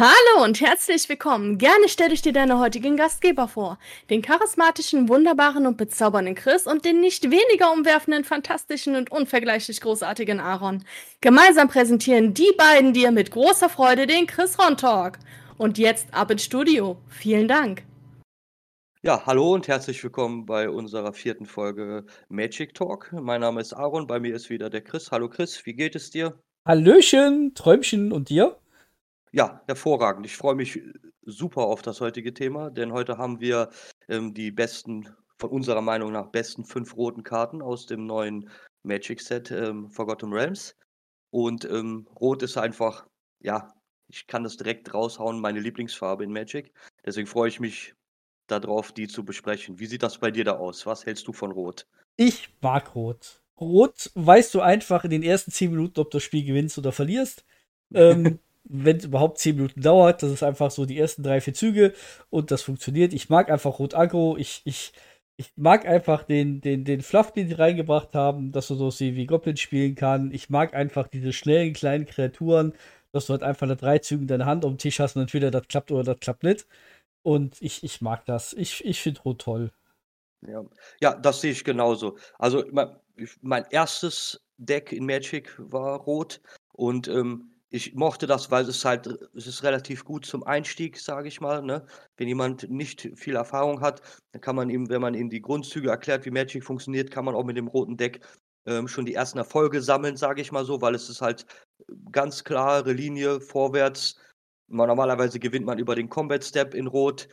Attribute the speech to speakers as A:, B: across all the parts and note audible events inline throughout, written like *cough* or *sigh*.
A: Hallo und herzlich willkommen. Gerne stelle ich dir deine heutigen Gastgeber vor. Den charismatischen, wunderbaren und bezaubernden Chris und den nicht weniger umwerfenden, fantastischen und unvergleichlich großartigen Aaron. Gemeinsam präsentieren die beiden dir mit großer Freude den Chris Ron Talk. Und jetzt ab ins Studio. Vielen Dank.
B: Ja, hallo und herzlich willkommen bei unserer vierten Folge Magic Talk. Mein Name ist Aaron, bei mir ist wieder der Chris. Hallo Chris, wie geht es dir?
C: Hallöchen, Träumchen und dir?
B: Ja, hervorragend. Ich freue mich super auf das heutige Thema, denn heute haben wir ähm, die besten, von unserer Meinung nach besten fünf roten Karten aus dem neuen Magic-Set ähm, Forgotten Realms. Und ähm, Rot ist einfach, ja, ich kann das direkt raushauen, meine Lieblingsfarbe in Magic. Deswegen freue ich mich darauf, die zu besprechen. Wie sieht das bei dir da aus? Was hältst du von Rot?
C: Ich mag Rot. Rot weißt du einfach in den ersten zehn Minuten, ob du das Spiel gewinnst oder verlierst. Ähm, *laughs* wenn es überhaupt 10 Minuten dauert. Das ist einfach so die ersten drei, vier Züge und das funktioniert. Ich mag einfach Rot Agro. Ich, ich, ich mag einfach den, den, den Fluff, den sie reingebracht haben, dass du so wie Goblin spielen kann. Ich mag einfach diese schnellen kleinen Kreaturen, dass du halt einfach nach drei Zügen deine Hand auf dem Tisch hast und entweder das klappt oder das klappt nicht. Und ich, ich mag das. Ich, ich finde Rot toll.
B: Ja. ja, das sehe ich genauso. Also mein, mein erstes Deck in Magic war Rot und ähm, ich mochte das, weil es halt es ist relativ gut zum Einstieg, sage ich mal, ne? Wenn jemand nicht viel Erfahrung hat, dann kann man ihm, wenn man ihm die Grundzüge erklärt, wie Magic funktioniert, kann man auch mit dem roten Deck ähm, schon die ersten Erfolge sammeln, sage ich mal so, weil es ist halt ganz klare Linie vorwärts. Normalerweise gewinnt man über den Combat Step in Rot,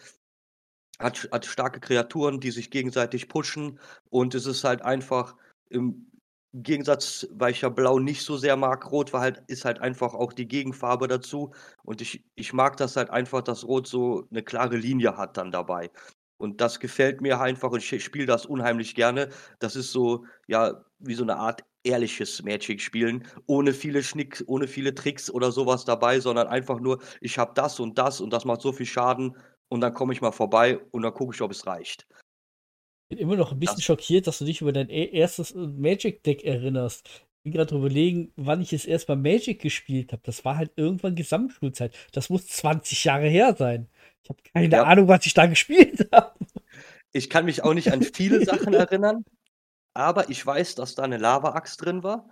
B: hat, hat starke Kreaturen, die sich gegenseitig pushen und es ist halt einfach im im Gegensatz, weil ich ja Blau nicht so sehr mag, Rot war halt ist halt einfach auch die Gegenfarbe dazu und ich ich mag das halt einfach, dass Rot so eine klare Linie hat dann dabei. Und das gefällt mir einfach und ich spiele das unheimlich gerne. Das ist so, ja, wie so eine Art ehrliches Magic-Spielen, ohne viele Schnick ohne viele Tricks oder sowas dabei, sondern einfach nur: „Ich habe das und das und das macht so viel Schaden und dann komme ich mal vorbei und dann gucke ich, ob es reicht.“
C: Bin immer noch ein bisschen das schockiert, dass du dich über dein e-, erstes äh, Magic-Deck erinnerst. Ich bin gerade überlegen, wann ich es erst mal Magic gespielt habe. Das war halt irgendwann Gesamtschulzeit. Das muss 20 Jahre her sein. Ich habe keine ja. Ahnung, was ich da gespielt *laughs* habe.
B: Ich kann mich auch nicht an viele Sachen erinnern, aber ich weiß, dass da eine Lava-Axt drin war.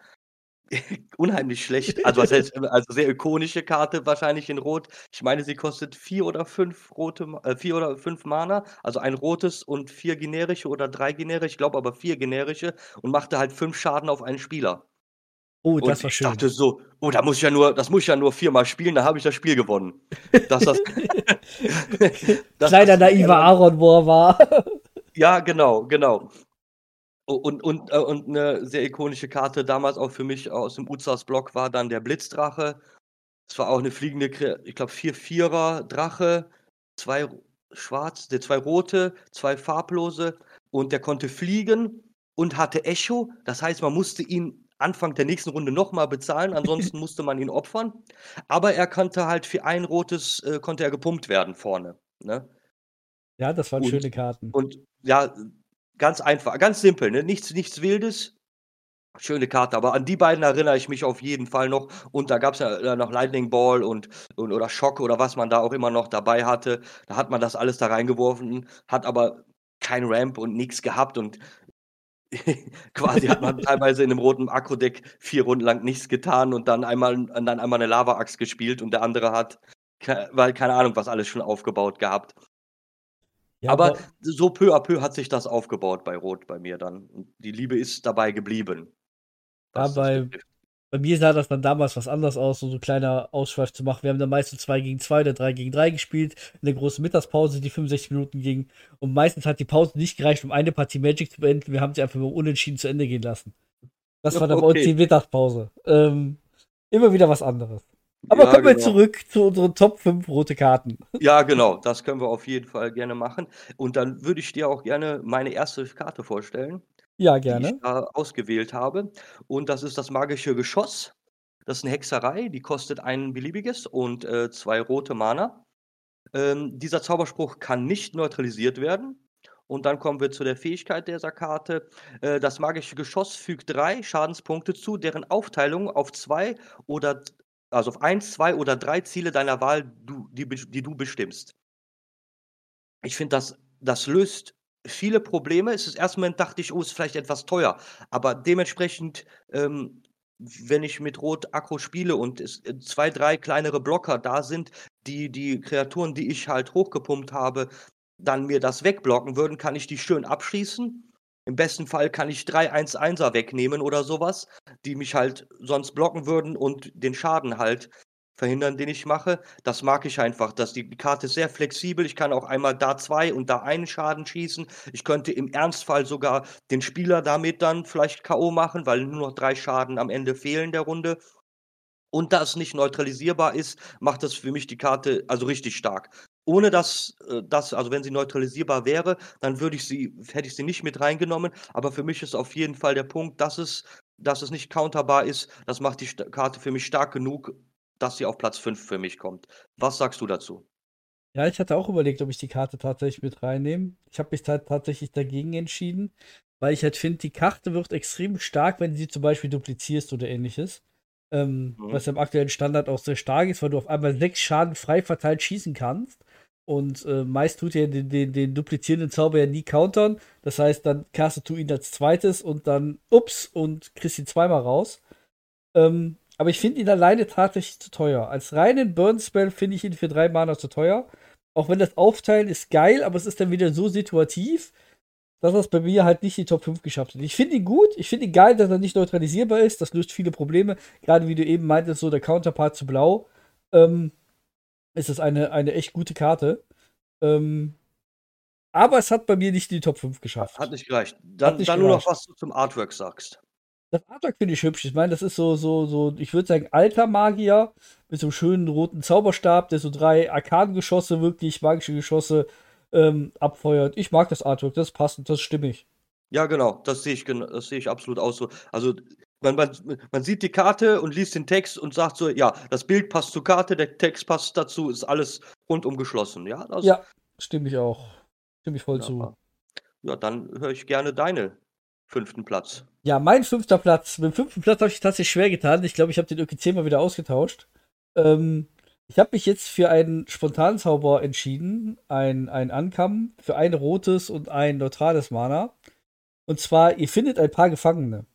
B: *laughs* Unheimlich schlecht. Also, was heißt, *laughs* also sehr ikonische Karte wahrscheinlich in Rot. Ich meine, sie kostet vier oder fünf rote, äh, vier oder fünf Mana, also ein rotes und vier generische oder drei generische, ich glaube aber vier generische und machte halt fünf Schaden auf einen Spieler.
C: Oh, das und war schön.
B: Ich dachte so, oh, da muss ich ja nur, das muss ich ja nur viermal spielen, da habe ich das Spiel gewonnen. Dass das, *laughs*
C: Kleiner naiver Aaron, er war.
B: Ja, genau, genau. Und, und, äh, und eine sehr ikonische Karte damals auch für mich aus dem Uzas-Block war dann der Blitzdrache. Es war auch eine fliegende, ich glaube, 4-4er Drache, zwei schwarz, der zwei rote, zwei farblose und der konnte fliegen und hatte Echo. Das heißt, man musste ihn Anfang der nächsten Runde nochmal bezahlen, ansonsten *laughs* musste man ihn opfern. Aber er konnte halt für ein rotes, äh, konnte er gepumpt werden vorne. Ne?
C: Ja, das waren und, schöne Karten.
B: Und ja, Ganz einfach, ganz simpel, ne? Nichts nichts Wildes. Schöne Karte, aber an die beiden erinnere ich mich auf jeden Fall noch. Und da gab's ja, äh, noch Lightning Ball und und oder Schock oder was man da auch immer noch dabei hatte. Da hat man das alles da reingeworfen, hat aber kein Ramp und nichts gehabt und *laughs* quasi hat man *laughs* teilweise in 'nem roten Akro-Deck 4 Runden lang nichts getan und dann einmal dann einmal 'ne Lava-Axt gespielt und der andere hat weil keine Ahnung was alles schon aufgebaut gehabt. Ja, aber, aber so peu à peu hat sich das aufgebaut bei Rot bei mir dann. Und die Liebe ist dabei geblieben.
C: Ja, bei, bei mir sah das dann damals was anders aus, so ein kleiner Ausschweif zu machen. Wir haben dann meistens 2 gegen 2 oder 3 gegen 3 gespielt. Eine große Mittagspause, die 65 Minuten ging. Und meistens hat die Pause nicht gereicht, um eine Partie Magic zu beenden. Wir haben sie einfach nur unentschieden zu Ende gehen lassen. Das war dann okay. bei uns die Mittagspause. Ähm, immer wieder was anderes. Aber ja, kommen wir genau. zurück zu unseren Top 5 rote Karten.
B: Ja, genau, das können wir auf jeden Fall gerne machen. Und dann würde ich dir auch gerne meine erste Karte vorstellen.
C: Ja, gerne.
B: Die ich da ausgewählt habe. Und das ist das magische Geschoss. Das ist eine Hexerei, die kostet ein beliebiges und äh, zwei rote Mana. Ähm, dieser Zauberspruch kann nicht neutralisiert werden. Und dann kommen wir zu der Fähigkeit dieser Karte. Äh, das magische Geschoss fügt drei Schadenspunkte zu, deren Aufteilung auf zwei oder also auf eins, zwei oder drei Ziele deiner Wahl du die, die du bestimmst. Ich finde, das, das löst viele Probleme. Es ist erst Moment dachte ich, oh, ist vielleicht etwas teuer. Aber dementsprechend, ähm, wenn ich mit Rot Akku spiele und es äh, zwei, drei kleinere Blocker da sind, die die Kreaturen, die ich halt hochgepumpt habe, dann mir das wegblocken würden, kann ich die schön abschießen. Im besten Fall kann ich drei 1-1er wegnehmen oder sowas, die mich halt sonst blocken würden und den Schaden halt verhindern, den ich mache. Das mag ich einfach, dass die, die Karte ist sehr flexibel. Ich kann auch einmal da zwei und da einen Schaden schießen. Ich könnte im Ernstfall sogar den Spieler damit dann vielleicht K.O. machen, weil nur noch drei Schaden am Ende fehlen der Runde. Und da es nicht neutralisierbar ist, macht das für mich die Karte also richtig stark. Ohne dass äh, das, also wenn sie neutralisierbar wäre, dann würde ich sie, hätte ich sie nicht mit reingenommen. Aber für mich ist auf jeden Fall der Punkt, dass es, dass es nicht counterbar ist. Das macht die Karte für mich stark genug, dass sie auf Platz 5 für mich kommt. Was sagst du dazu?
C: Ja, ich hatte auch überlegt, ob ich die Karte tatsächlich mit reinnehme. Ich habe mich halt tatsächlich dagegen entschieden, weil ich halt finde, die Karte wird extrem stark, wenn du sie zum Beispiel duplizierst oder ähnliches. Ähm, mhm. Was im aktuellen Standard auch sehr stark ist, weil du auf einmal sechs Schaden frei verteilt schießen kannst. Und äh, meist tut er den, den, den, duplizierenden Zauber ja nie countern. Das heißt, dann castest du ihn als zweites und dann ups und kriegst ihn zweimal raus. Ähm, aber ich finde ihn alleine tatsächlich zu teuer. Als reinen Burn-Spell finde ich ihn für drei Mana zu teuer. Auch wenn das Aufteilen ist geil, aber es ist dann wieder so situativ, dass es bei mir halt nicht die Top 5 geschafft hat. Ich finde ihn gut, ich finde ihn geil, dass er nicht neutralisierbar ist. Das löst viele Probleme. Gerade wie du eben meintest, so der Counterpart zu Blau. Ähm, ist es eine, eine echt gute Karte. Ähm, aber es hat bei mir nicht die Top 5 geschafft.
B: Hat nicht gereicht. Dann, nicht dann gereicht. nur noch, was du zum Artwork sagst.
C: Das Artwork finde ich hübsch. Ich meine, das ist so, so, so, ich würde sagen, alter Magier mit so einem schönen roten Zauberstab, der so drei Arkadengeschosse, wirklich magische Geschosse ähm, abfeuert. Ich mag das Artwork, das passt, das ist stimmig.
B: Ja, genau, das sehe ich, das sehe ich absolut auch so. Also man, man, man sieht die Karte und liest den Text und sagt so, ja, das Bild passt zur Karte, der Text passt dazu, ist alles rundum geschlossen. Ja,
C: das, ja stimme ich auch. Stimme ich voll ja, zu.
B: Ja, dann höre ich gerne deine fünften Platz.
C: Ja, mein fünfter Platz. Mit dem fünften Platz habe ich tatsächlich schwer getan. Ich glaube, ich habe den irgendwie zehnmal wieder ausgetauscht. Ähm, ich habe mich jetzt für einen Spontanzauber entschieden. Ein, ein Ankam für ein rotes und ein neutrales Mana. Und zwar, ihr findet ein paar Gefangene.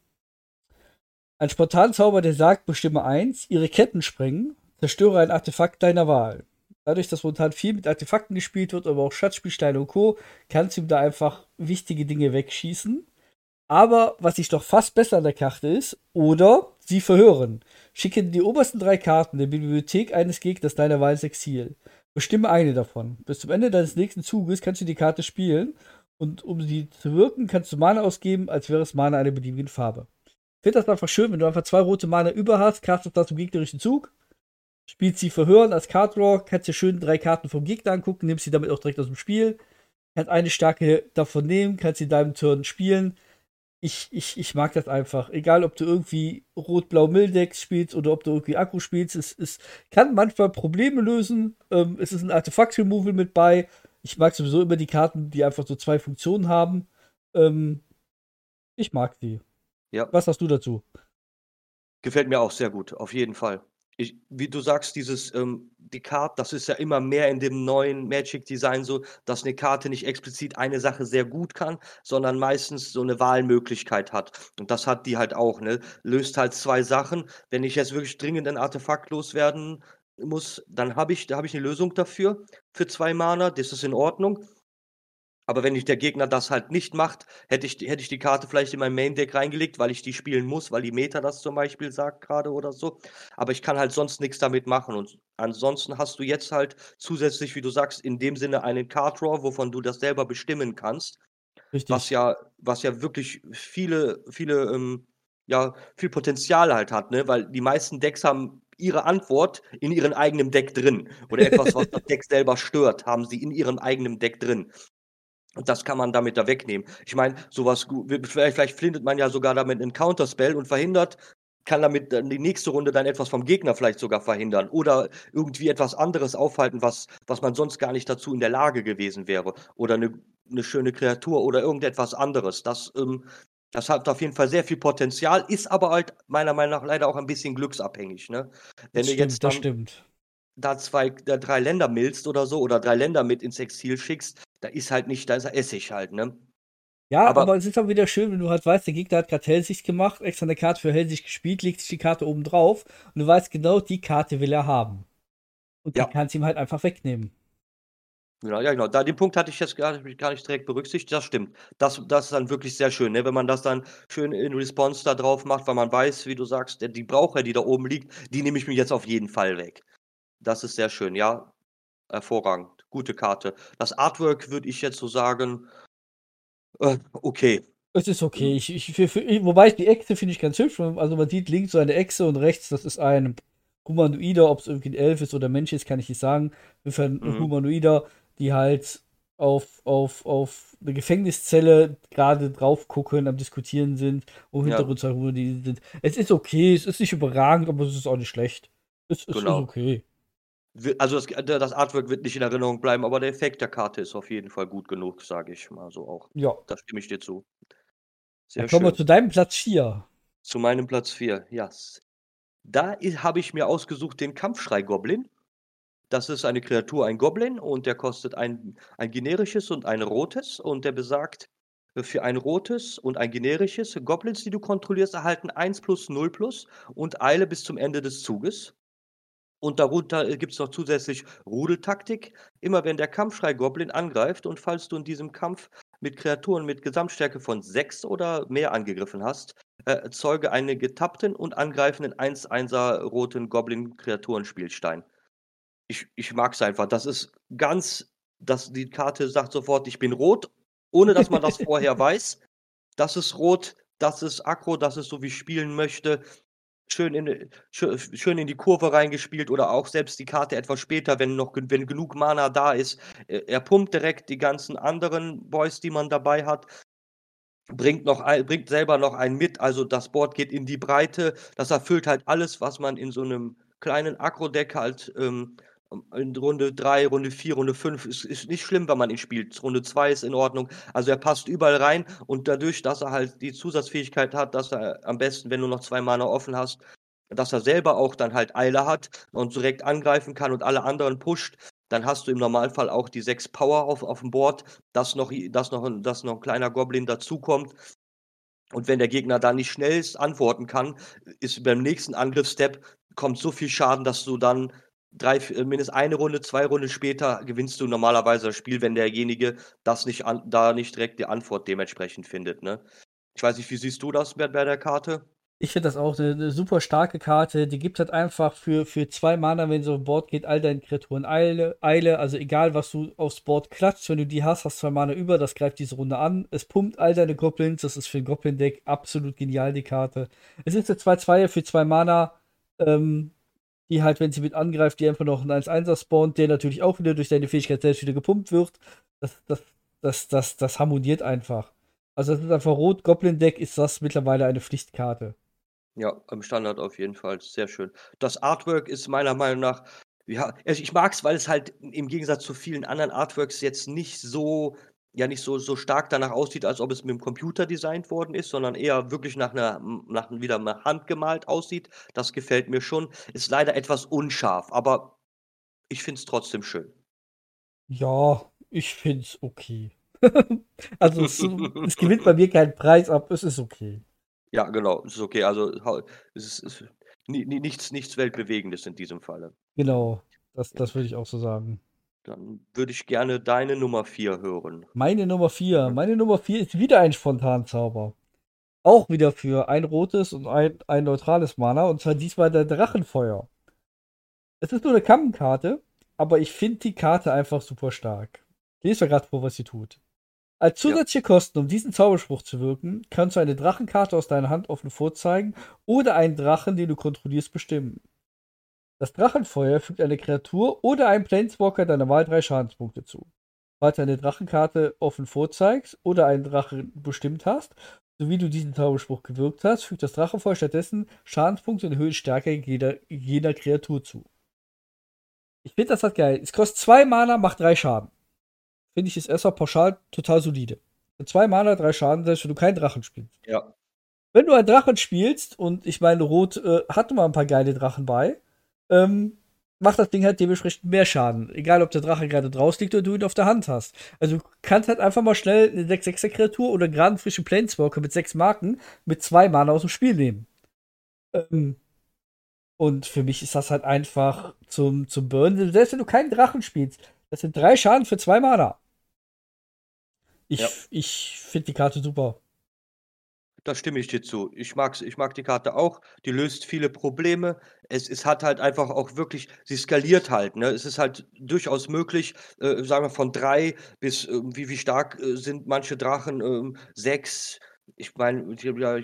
C: Ein Spontanzauber, der sagt, bestimme eins, ihre Ketten sprengen, zerstöre ein Artefakt deiner Wahl. Dadurch, dass momentan viel mit Artefakten gespielt wird, aber auch Schatzspielsteine und Co., kannst du ihm da einfach wichtige Dinge wegschießen. Aber was ich doch fast besser an der Karte ist, oder sie verhören. Schicke die obersten drei Karten der Bibliothek eines Gegners deiner Wahl ins Exil. Bestimme eine davon. Bis zum Ende deines nächsten Zuges kannst du die Karte spielen und um sie zu wirken, kannst du Mana ausgeben, als wäre es Mana einer beliebigen Farbe. Finde das einfach schön, wenn du einfach zwei rote Mana über hast, castest das im gegnerischen Zug, spielst sie verhören als Card Draw, kannst dir schön drei Karten vom Gegner angucken, nimmst sie damit auch direkt aus dem Spiel, kannst eine starke davon nehmen, kannst sie in deinem Turn spielen ich, ich, ich mag das einfach. Egal, ob du irgendwie Rot-Blau-Mildex spielst oder ob du irgendwie Akku spielst, es, es kann manchmal Probleme lösen. Ähm, es ist ein Artefakt-Removal mit bei. Ich mag sowieso immer die Karten, die einfach so zwei Funktionen haben. Ähm, ich mag die. Ja. Was hast du dazu?
B: Gefällt mir auch sehr gut, auf jeden Fall ich, wie du sagst, dieses ähm, die Karte, das ist ja immer mehr in dem neuen Magic-Design so, dass eine Karte nicht explizit eine Sache sehr gut kann, sondern meistens so eine Wahlmöglichkeit hat. Und das hat die halt auch, ne? Löst halt zwei Sachen. Wenn ich jetzt wirklich dringend ein Artefakt loswerden muss, dann habe ich, da habe ich eine Lösung dafür, für zwei Mana, das ist in Ordnung. Aber wenn ich der Gegner das halt nicht macht, hätte ich, hätte ich die Karte vielleicht in mein Main Deck reingelegt, weil ich die spielen muss, weil die Meta das zum Beispiel sagt gerade oder so. Aber ich kann halt sonst nichts damit machen. Und ansonsten hast du jetzt halt zusätzlich, wie du sagst, in dem Sinne einen Card Draw, wovon du das selber bestimmen kannst. Richtig. Was ja, was ja wirklich viele, viele, ähm, ja, viel Potenzial halt hat, ne? Weil die meisten Decks haben ihre Antwort in ihrem eigenen Deck drin. Oder etwas, was *laughs* das Deck selber stört, haben sie in ihrem eigenen Deck drin. Und das kann man damit da wegnehmen. Ich meine, sowas, vielleicht, vielleicht findet man ja sogar damit einen Counterspell und verhindert, kann damit dann die nächste Runde dann etwas vom Gegner vielleicht sogar verhindern oder irgendwie etwas anderes aufhalten, was, was man sonst gar nicht dazu in der Lage gewesen wäre. Oder eine, eine schöne Kreatur oder irgendetwas anderes. Das, ähm, das hat auf jeden Fall sehr viel Potenzial, ist aber halt meiner Meinung nach leider auch ein bisschen glücksabhängig. Ne?
C: Wenn das stimmt, jetzt dann, das stimmt
B: da zwei, da drei Länder milzt oder so oder drei Länder mit ins Exil schickst, da ist halt nicht, da ist Essig halt, ne?
C: Ja, aber, aber, es ist auch wieder schön, wenn du halt weißt, der Gegner hat gerade Hellsicht gemacht, extra eine Karte für Hellsicht gespielt, legt sich die Karte oben drauf und du weißt genau, die Karte will er haben. Und ja. die kannst ihm halt einfach wegnehmen.
B: Genau, ja, genau. Da, den Punkt hatte ich jetzt gar nicht, gar nicht direkt berücksichtigt. Das stimmt. Das, das ist dann wirklich sehr schön, ne? wenn man das dann schön in Response da drauf macht, weil man weiß, wie du sagst, die Braucher, die da oben liegt, die nehme ich mir jetzt auf jeden Fall weg. Das ist sehr schön, ja. Hervorragend. Gute Karte. Das Artwork würde ich jetzt so sagen, äh, okay.
C: Es ist okay. Ich, ich, für, für, wobei die Echse finde ich ganz hübsch. Also man sieht links so eine Echse und rechts, das ist ein Humanoider. Ob es irgendwie ein Elf ist oder Mensch ist, kann ich nicht sagen. Für ein mhm. Humanoider, die halt auf, auf, auf eine Gefängniszelle gerade drauf gucken, am Diskutieren sind, wo Hintergrund ja. die sind. Es ist okay, es ist nicht überragend, aber es ist auch nicht schlecht. Es, es genau. ist okay.
B: Also das, das, Artwork wird nicht in Erinnerung bleiben, aber der Effekt der Karte ist auf jeden Fall gut genug, sage ich mal so auch.
C: Ja.
B: Da stimme ich dir zu.
C: Sehr Dann kommen wir zu deinem Platz 4.
B: Zu meinem Platz 4, ja. Yes. Da habe ich mir ausgesucht den Kampfschrei-Goblin. Das ist eine Kreatur, ein Goblin, und der kostet ein, ein generisches und ein rotes. Und der besagt, für ein rotes und ein generisches Goblins, die du kontrollierst, erhalten 1 plus 0 plus und Eile bis zum Ende des Zuges. Und darunter äh, gibt es noch zusätzlich Rudeltaktik. Immer wenn der Kampfschrei-Goblin angreift und falls du in diesem Kampf mit Kreaturen mit Gesamtstärke von 6 oder mehr angegriffen hast, äh, erzeuge einen getappten und angreifenden 1-1er roten Goblin-Kreaturenspielstein. Ich, ich mag es einfach. Das ist ganz, das, die Karte sagt sofort, ich bin rot, ohne dass man das vorher *laughs* weiß. Das ist rot, das ist aggro, das ist so, wie ich spielen möchte schön in, schön in die Kurve reingespielt oder auch selbst die Karte etwas später, wenn noch wenn genug Mana da ist. Er pumpt direkt die ganzen anderen Boys, die man dabei hat. Bringt, noch bringt selber noch einen mit, also das Board geht in die Breite. Das erfüllt halt alles, was man in so einem kleinen Akro-Deck halt ähm, in Runde 3, Runde 4, Runde 5 ist, ist nicht schlimm, wenn man ihn spielt. Runde 2 ist in Ordnung. Also er passt überall rein und dadurch, dass er halt die Zusatzfähigkeit hat, dass er am besten, wenn du noch zwei Mana offen hast, dass er selber auch dann halt Eile hat und direkt angreifen kann und alle anderen pusht, dann hast du im Normalfall auch die 6 Power auf, auf dem Board, dass noch, dass, noch, dass noch ein kleiner Goblin dazukommt. Und wenn der Gegner da nicht schnell antworten kann, ist beim nächsten Angriffsstep kommt so viel Schaden, dass du dann drei, äh, mindestens eine Runde, zwei Runden später gewinnst du normalerweise das Spiel, wenn derjenige das nicht an, da nicht direkt die Antwort dementsprechend findet. Ne? Ich weiß nicht, wie siehst du das bei, der Karte?
C: Ich finde das auch eine, eine, super starke Karte. Die gibt halt einfach für, für zwei Mana, wenn so ein Board geht, all deinen Kreaturen Eile, Eile. Also egal, was du aufs Board klatscht, wenn du die hast, hast zwei Mana über, das greift diese Runde an. Es pumpt all deine Goblins. Das ist für ein Goblin-Deck absolut genial, die Karte. Es ist eine 2-2 für zwei Mana. Ähm, die halt, wenn sie mit angreift, die einfach noch einen 1-1er spawnt, der natürlich auch wieder durch deine Fähigkeit selbst wieder gepumpt wird. Das, das, das, das, das harmoniert einfach. Also das ist einfach Rot Goblin Deck ist das mittlerweile eine Pflichtkarte.
B: Ja, im Standard auf jeden Fall. Sehr schön. Das Artwork ist meiner Meinung nach, ja, also ich mag es, weil es halt im Gegensatz zu vielen anderen Artworks jetzt nicht so ja nicht so, so stark danach aussieht, als ob es mit dem Computer designt worden ist, sondern eher wirklich nach einer, nach wieder mal handgemalt aussieht. Das gefällt mir schon. Ist leider etwas unscharf, aber ich finde es trotzdem schön.
C: Ja, ich finde es okay. *laughs* also es, es, gewinnt bei mir keinen Preis ab, es ist okay.
B: Ja, genau, es ist okay. Also es ist, es ist nichts, nichts Weltbewegendes in diesem Falle.
C: Genau, das, das würde ich auch so sagen.
B: Dann würde ich gerne deine Nummer 4 hören.
C: Meine Nummer 4. Meine Nummer 4 ist wieder ein Spontanzauber. Auch wieder für ein rotes und ein, ein neutrales Mana. Und zwar diesmal der Drachenfeuer. Es ist nur eine Kammenkarte, aber ich finde die Karte einfach super stark. Ich lese mal gerade vor, was sie tut. Als zusätzliche ja. Kosten, um diesen Zauberspruch zu wirken, kannst du eine Drachenkarte aus deiner Hand offen vorzeigen oder einen Drachen, den du kontrollierst, bestimmen. Das Drachenfeuer fügt einer Kreatur oder einem Planeswalker deiner Wahl drei Schadenspunkte zu. Falls du eine Drachenkarte offen vorzeigst oder einen Drachen bestimmt hast, sowie du diesen Zauberspruch gewirkt hast, fügt das Drachenfeuer stattdessen Schadenspunkte in Höhe Stärke jeder, jeder Kreatur zu. Ich finde das halt geil. Es kostet zwei Mana, macht drei Schaden. Finde ich ist erstmal pauschal total solide. Für zwei Mana, drei Schaden, selbst wenn du keinen Drachen spielst.
B: Ja.
C: Wenn du einen Drachen spielst, und ich meine, Rot äh, hatte mal ein paar geile Drachen bei, ähm, macht das Ding halt dementsprechend mehr Schaden. Egal, ob der Drache gerade draus liegt oder du ihn auf der Hand hast. Also du kannst halt einfach mal schnell eine 6-6er Kreatur oder gerade einen frischen Planeswalker mit 6 Marken mit 2 Mana aus dem Spiel nehmen. Ähm, und für mich ist das halt einfach zum, zum Burn. Selbst wenn du keinen Drachen spielst, das sind drei Schaden für 2 Mana. Ich, ja. ich finde die Karte super.
B: Da stimme ich dir zu. Ich mag's ich mag die Karte auch. Die löst viele Probleme. Es es hat halt einfach auch wirklich sie skaliert halt, ne? Es ist halt durchaus möglich, äh, sagen wir von drei bis, äh, wie wie stark, äh, sind manche Drachen, ähm, 6. Ich meine, ja,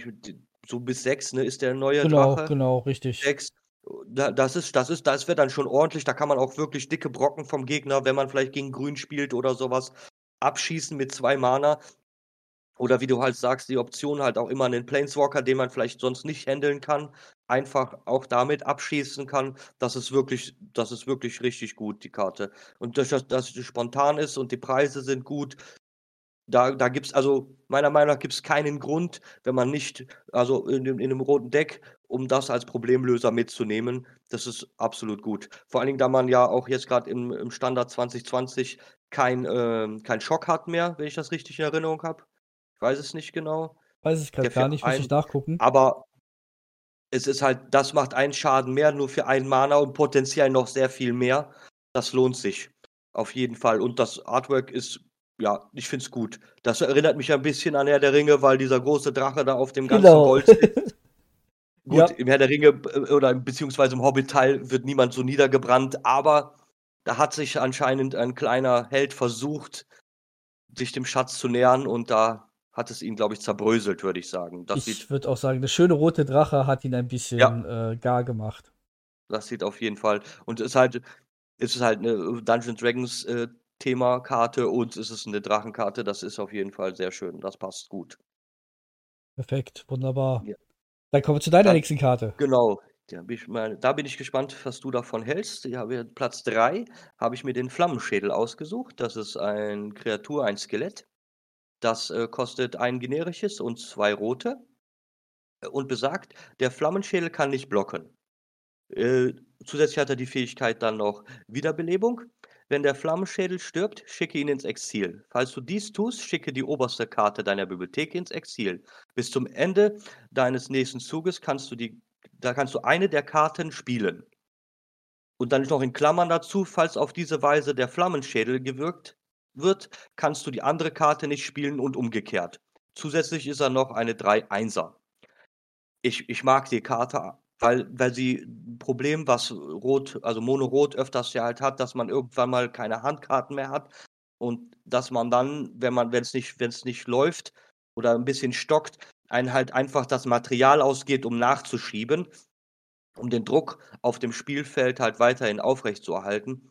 B: so bis sechs ne, ist der neue
C: Genau,
B: Drache.
C: genau, richtig.
B: 6. Da das ist das ist das wird dann schon ordentlich. Da kann man auch wirklich dicke Brocken vom Gegner, wenn man vielleicht gegen Grün spielt oder sowas, abschießen mit zwei Mana. Oder wie du halt sagst, die Option halt auch immer einen Planeswalker, den man vielleicht sonst nicht handeln kann, einfach auch damit abschießen kann. Das ist wirklich das ist wirklich richtig gut, die Karte. Und durch das dass sie spontan ist und die Preise sind gut, da da gibt's also meiner Meinung nach gibt's keinen Grund, wenn man nicht also in in 'nem roten Deck, um das als Problemlöser mitzunehmen. Das ist absolut gut. Vor allen Dingen, da man ja auch jetzt gerade im im Standard 2020 kein, ähm kein Schock hat mehr, wenn ich das richtig in Erinnerung habe. Weiß es nicht genau.
C: Weiß ich gerade gar nicht, muss ich nachgucken.
B: Aber es ist halt das macht einen Schaden mehr, nur für einen Mana und potenziell noch sehr viel mehr. Das lohnt sich auf jeden Fall. Und das Artwork ist ja, ich finde es gut. Das erinnert mich ein bisschen an Herr der Ringe, weil dieser große Drache da auf dem ganzen
C: Genau.
B: Gold sitzt. *laughs* Gut,
C: Ja.
B: im Herr der Ringe äh, oder beziehungsweise im Hobbit-Teil wird niemand so niedergebrannt, aber da hat sich anscheinend ein kleiner Held versucht, sich dem Schatz zu nähern und da hat es ihn, glaube ich, zerbröselt, würde ich sagen. Das
C: Ich würde auch sagen, der schöne rote Drache hat ihn ein bisschen, äh, gar gemacht.
B: das sieht auf jeden Fall und es ist halt es ist halt 'ne Dungeons Dragons, äh, Thema-Karte und es ist 'ne Drachenkarte. Das ist auf jeden Fall sehr schön. Das passt gut.
C: Perfekt, wunderbar.
B: Ja.
C: Dann kommen wir zu deiner
B: Dann
C: nächsten Karte.
B: Genau, da bin ich mal da bin ich gespannt, was du davon hältst. Ja, wir Platz 3 habe ich mir den Flammenschädel ausgesucht. Das ist ein Kreatur, ein Skelett. Das, äh, kostet ein generisches und 2 rote äh, und besagt: „Der Flammenschädel kann nicht blocken.“ Äh, zusätzlich hat er die Fähigkeit dann noch Wiederbelebung. Wenn der Flammenschädel stirbt, schicke ihn ins Exil. Falls du dies tust, schicke die oberste Karte deiner Bibliothek ins Exil. Bis zum Ende deines nächsten Zuges kannst du die da kannst du eine der Karten spielen. Und dann noch in Klammern dazu: „Falls auf diese Weise der Flammenschädel gewirkt wird, kannst du die andere Karte nicht spielen und umgekehrt.“ Zusätzlich ist er noch eine 3-1er. Ich ich mag die Karte, weil weil sie 'n Problem, was Rot also Mono-Rot öfters ja halt hat, dass man irgendwann mal keine Handkarten mehr hat und dass man dann, wenn man wenn's nicht wenn's nicht läuft oder 'n bisschen stockt, einen halt einfach das Material ausgeht, um nachzuschieben, um den Druck auf dem Spielfeld halt weiterhin aufrechtzuerhalten.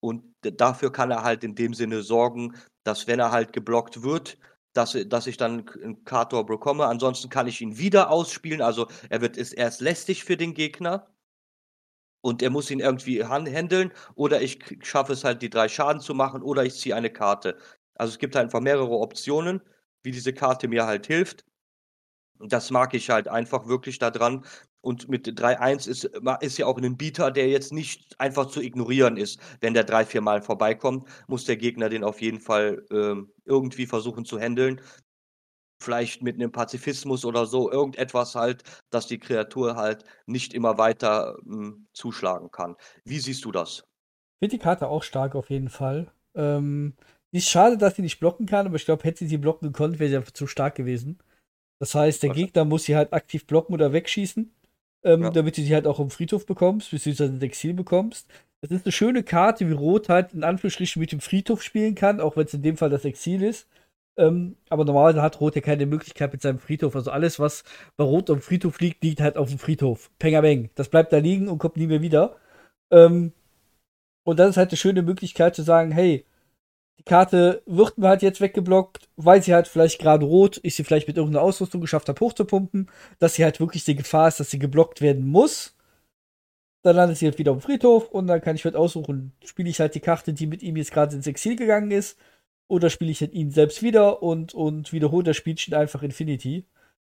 B: Und dafür kann er halt in dem Sinne sorgen, dass, wenn er halt geblockt wird, dass dass ich dann k 'n Kator bekomme. Ansonsten kann ich ihn wieder ausspielen. Also, er wird ist er ist lästig für den Gegner. Und er muss ihn irgendwie han händeln oder ich schaffe es halt, die 3 Schaden zu machen oder ich ziehe eine Karte. Also, es gibt halt einfach mehrere Optionen, wie diese Karte mir halt hilft. Das mag ich halt einfach wirklich da dran. Und mit 3-1 ist ist ja auch 'nen Bieter, der jetzt nicht einfach zu ignorieren ist. Wenn der 3, 4 Mal vorbeikommt, muss der Gegner den auf jeden Fall, ähm, irgendwie versuchen zu händeln. Vielleicht mit 'nem Pazifismus oder so, irgendetwas halt, dass die Kreatur halt nicht immer weiter, hm, zuschlagen kann. Wie siehst du das?
C: Finde die Karte auch stark auf jeden Fall. Ähm, ist schade, dass sie nicht blocken kann, aber ich glaube, hätte sie sie blocken gekonnt, wäre sie einfach zu stark gewesen. Das heißt, der. Gegner muss sie halt aktiv blocken oder wegschießen, ähm,
B: Ja.
C: damit du sie halt auch im Friedhof bekommst, beziehungsweise ins Exil bekommst. Das ist eine schöne Karte, wie Rot halt in Anführungsstrichen mit dem Friedhof spielen kann, auch wenn es in dem Fall das Exil ist. Ähm, aber normalerweise hat Rot ja keine Möglichkeit mit seinem Friedhof. Also alles, was bei Rot am Friedhof liegt, liegt halt auf dem Friedhof. Pengabeng. Das bleibt da liegen und kommt nie mehr wieder. Ähm, und das ist halt eine schöne Möglichkeit zu sagen, hey, die Karte wird mir halt jetzt weggeblockt, weil sie halt vielleicht gerade rot, ich sie vielleicht mit irgendeiner Ausrüstung geschafft habe, hochzupumpen, dass sie halt wirklich die Gefahr ist, dass sie geblockt werden muss. Dann landet sie halt wieder auf dem Friedhof und dann kann ich halt aussuchen, spiele ich halt die Karte, die mit ihm jetzt gerade ins Exil gegangen ist, oder spiele ich halt ihn selbst wieder und, und wiederhole das Spielchen einfach Infinity.